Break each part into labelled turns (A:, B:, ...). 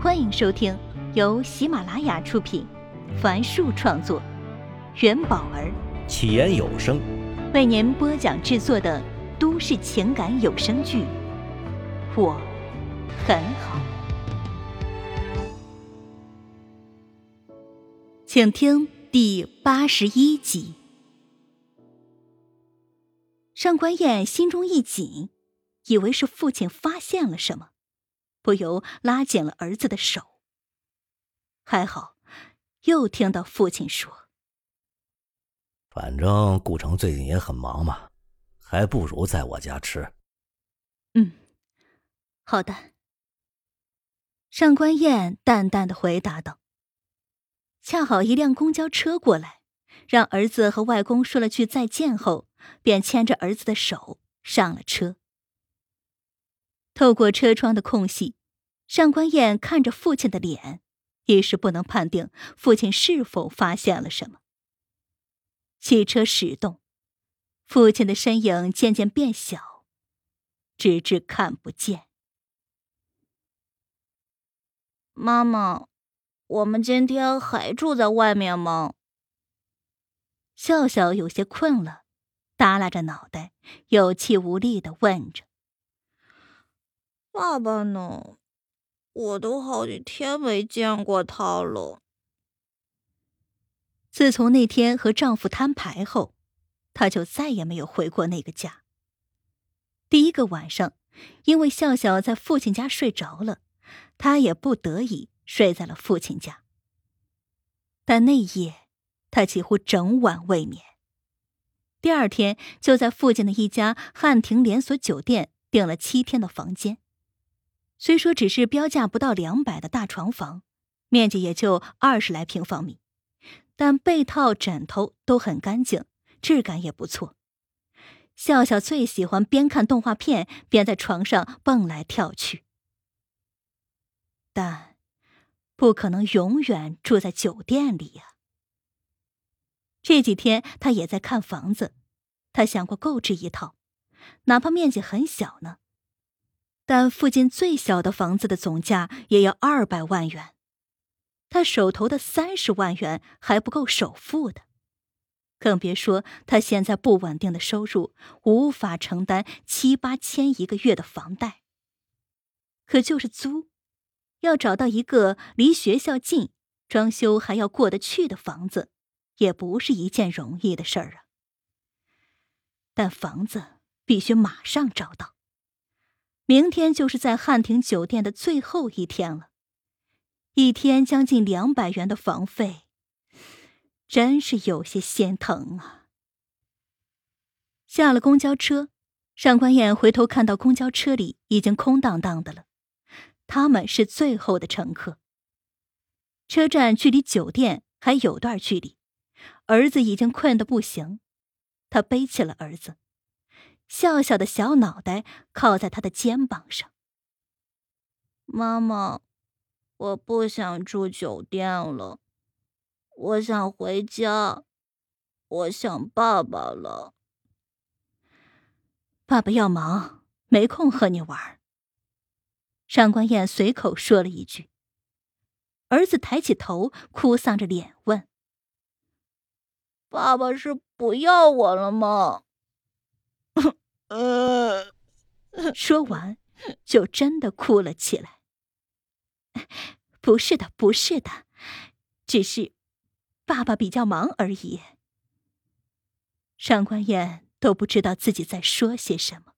A: 欢迎收听由喜马拉雅出品，凡树创作，元宝儿
B: 起言有声
A: 为您播讲制作的都市情感有声剧《我很好》，请听第八十一集。上官燕心中一紧，以为是父亲发现了什么。不由拉紧了儿子的手。还好，又听到父亲说：“
B: 反正顾城最近也很忙嘛，还不如在我家吃。”
A: 嗯，好的。上官燕淡淡的回答道。恰好一辆公交车过来，让儿子和外公说了句再见后，便牵着儿子的手上了车。透过车窗的空隙。上官燕看着父亲的脸，一时不能判定父亲是否发现了什么。汽车驶动，父亲的身影渐渐变小，直至看不见。
C: 妈妈，我们今天还住在外面吗？
A: 笑笑有些困了，耷拉着脑袋，有气无力的问着：“
C: 爸爸呢？”我都好几天没见过他了。
A: 自从那天和丈夫摊牌后，她就再也没有回过那个家。第一个晚上，因为笑笑在父亲家睡着了，她也不得已睡在了父亲家。但那夜，她几乎整晚未眠。第二天，就在附近的一家汉庭连锁酒店订了七天的房间。虽说只是标价不到两百的大床房，面积也就二十来平方米，但被套、枕头都很干净，质感也不错。笑笑最喜欢边看动画片边在床上蹦来跳去，但不可能永远住在酒店里呀。这几天他也在看房子，他想过购置一套，哪怕面积很小呢。但附近最小的房子的总价也要二百万元，他手头的三十万元还不够首付的，更别说他现在不稳定的收入无法承担七八千一个月的房贷。可就是租，要找到一个离学校近、装修还要过得去的房子，也不是一件容易的事儿啊。但房子必须马上找到。明天就是在汉庭酒店的最后一天了，一天将近两百元的房费，真是有些心疼啊。下了公交车，上官燕回头看到公交车里已经空荡荡的了，他们是最后的乘客。车站距离酒店还有段距离，儿子已经困得不行，他背起了儿子。笑笑的小脑袋靠在他的肩膀上。
C: 妈妈，我不想住酒店了，我想回家，我想爸爸了。
A: 爸爸要忙，没空和你玩。上官燕随口说了一句。儿子抬起头，哭丧着脸问：“
C: 爸爸是不要我了吗？”
A: 呃，说完，就真的哭了起来。不是的，不是的，只是爸爸比较忙而已。上官燕都不知道自己在说些什么。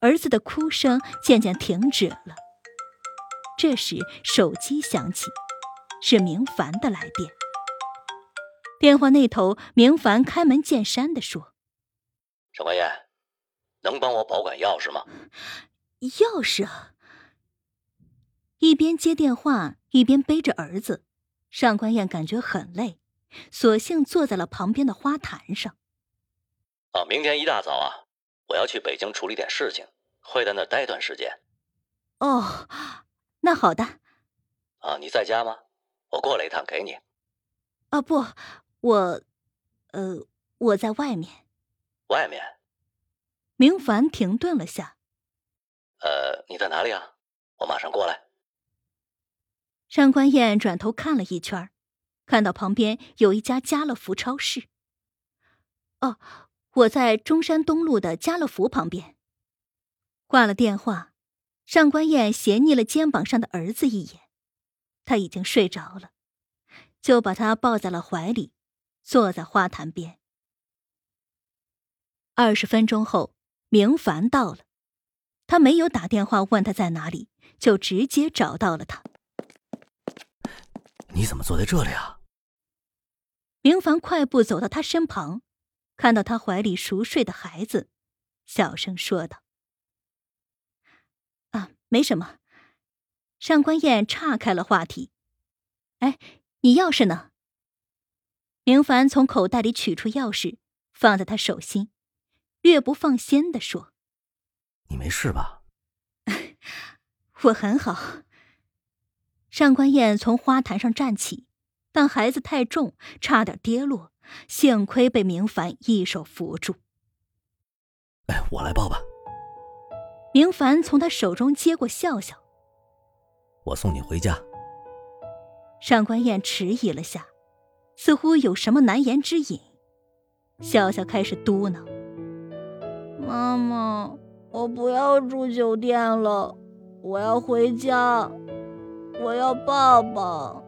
A: 儿子的哭声渐渐停止了。这时，手机响起，是明凡的来电。电话那头，明凡开门见山的说。
B: 上官燕，能帮我保管钥匙吗？
A: 钥匙。一边接电话，一边背着儿子，上官燕感觉很累，索性坐在了旁边的花坛上。
B: 啊，明天一大早啊，我要去北京处理点事情，会在那待段时间。
A: 哦，那好的。
B: 啊，你在家吗？我过来一趟给你。
A: 啊，不，我，呃，我在外面。
B: 外面，
A: 明凡停顿了下。
B: 呃，你在哪里啊？我马上过来。
A: 上官燕转头看了一圈，看到旁边有一家家乐福超市。哦，我在中山东路的家乐福旁边。挂了电话，上官燕斜睨了肩膀上的儿子一眼，他已经睡着了，就把他抱在了怀里，坐在花坛边。二十分钟后，明凡到了，他没有打电话问他在哪里，就直接找到了他。
B: 你怎么坐在这里啊？
A: 明凡快步走到他身旁，看到他怀里熟睡的孩子，小声说道：“啊，没什么。”上官燕岔开了话题：“哎，你钥匙呢？”明凡从口袋里取出钥匙，放在他手心。略不放心的说：“
B: 你没事吧？”“
A: 我很好。”上官燕从花坛上站起，但孩子太重，差点跌落，幸亏被明凡一手扶住。
B: “哎，我来抱吧。”
A: 明凡从他手中接过笑笑，“
B: 我送你回家。”
A: 上官燕迟疑了下，似乎有什么难言之隐，笑笑开始嘟囔。
C: 妈妈，我不要住酒店了，我要回家，我要爸爸。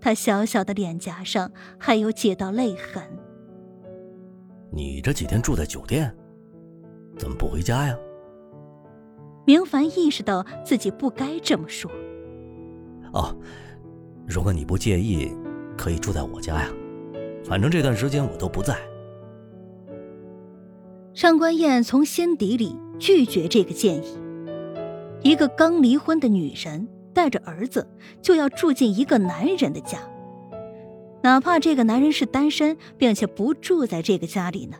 A: 他小小的脸颊上还有几道泪痕。
B: 你这几天住在酒店，怎么不回家呀？
A: 明凡意识到自己不该这么说。
B: 哦，如果你不介意，可以住在我家呀，反正这段时间我都不在。
A: 上官燕从心底里拒绝这个建议。一个刚离婚的女人带着儿子就要住进一个男人的家，哪怕这个男人是单身，并且不住在这个家里呢，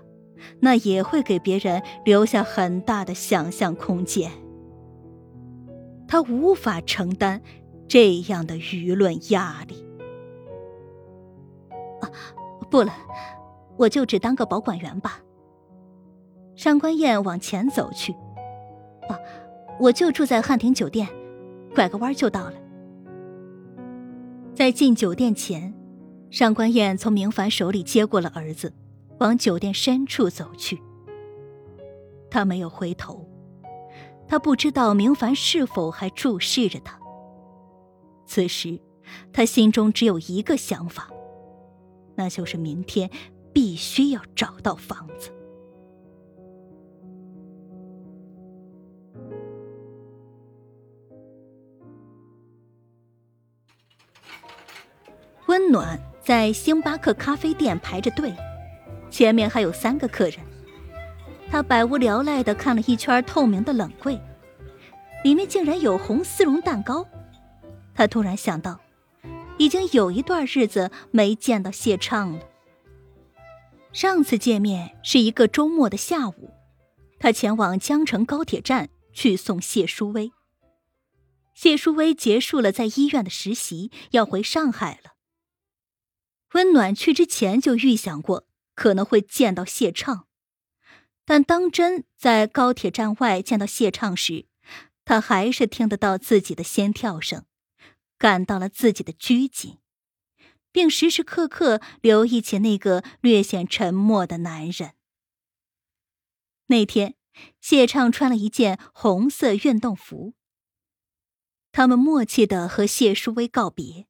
A: 那也会给别人留下很大的想象空间。她无法承担这样的舆论压力。啊，不了，我就只当个保管员吧。上官燕往前走去，啊，我就住在汉庭酒店，拐个弯就到了。在进酒店前，上官燕从明凡手里接过了儿子，往酒店深处走去。他没有回头，他不知道明凡是否还注视着他。此时，他心中只有一个想法，那就是明天必须要找到房子。温暖在星巴克咖啡店排着队，前面还有三个客人。他百无聊赖的看了一圈透明的冷柜，里面竟然有红丝绒蛋糕。他突然想到，已经有一段日子没见到谢畅了。上次见面是一个周末的下午，他前往江城高铁站去送谢淑薇。谢淑薇结束了在医院的实习，要回上海了。温暖去之前就预想过可能会见到谢畅，但当真在高铁站外见到谢畅时，他还是听得到自己的心跳声，感到了自己的拘谨，并时时刻刻留意起那个略显沉默的男人。那天，谢畅穿了一件红色运动服，他们默契的和谢淑薇告别。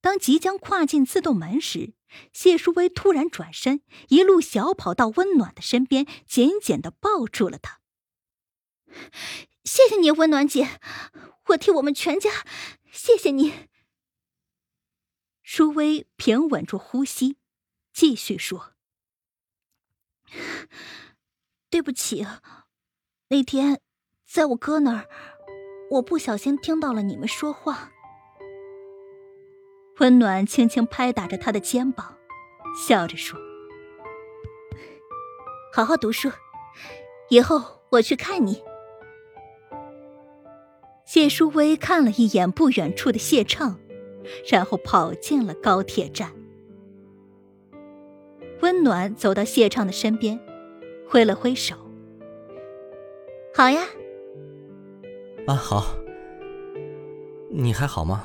A: 当即将跨进自动门时，谢淑薇突然转身，一路小跑到温暖的身边，紧紧的抱住了他。谢谢你，温暖姐，我替我们全家谢谢你。淑薇平稳住呼吸，继续说：“对不起，那天在我哥那儿，我不小心听到了你们说话。”温暖轻轻拍打着他的肩膀，笑着说：“好好读书，以后我去看你。”谢淑薇看了一眼不远处的谢畅，然后跑进了高铁站。温暖走到谢畅的身边，挥了挥手：“好呀。”
B: 啊，好。你还好吗？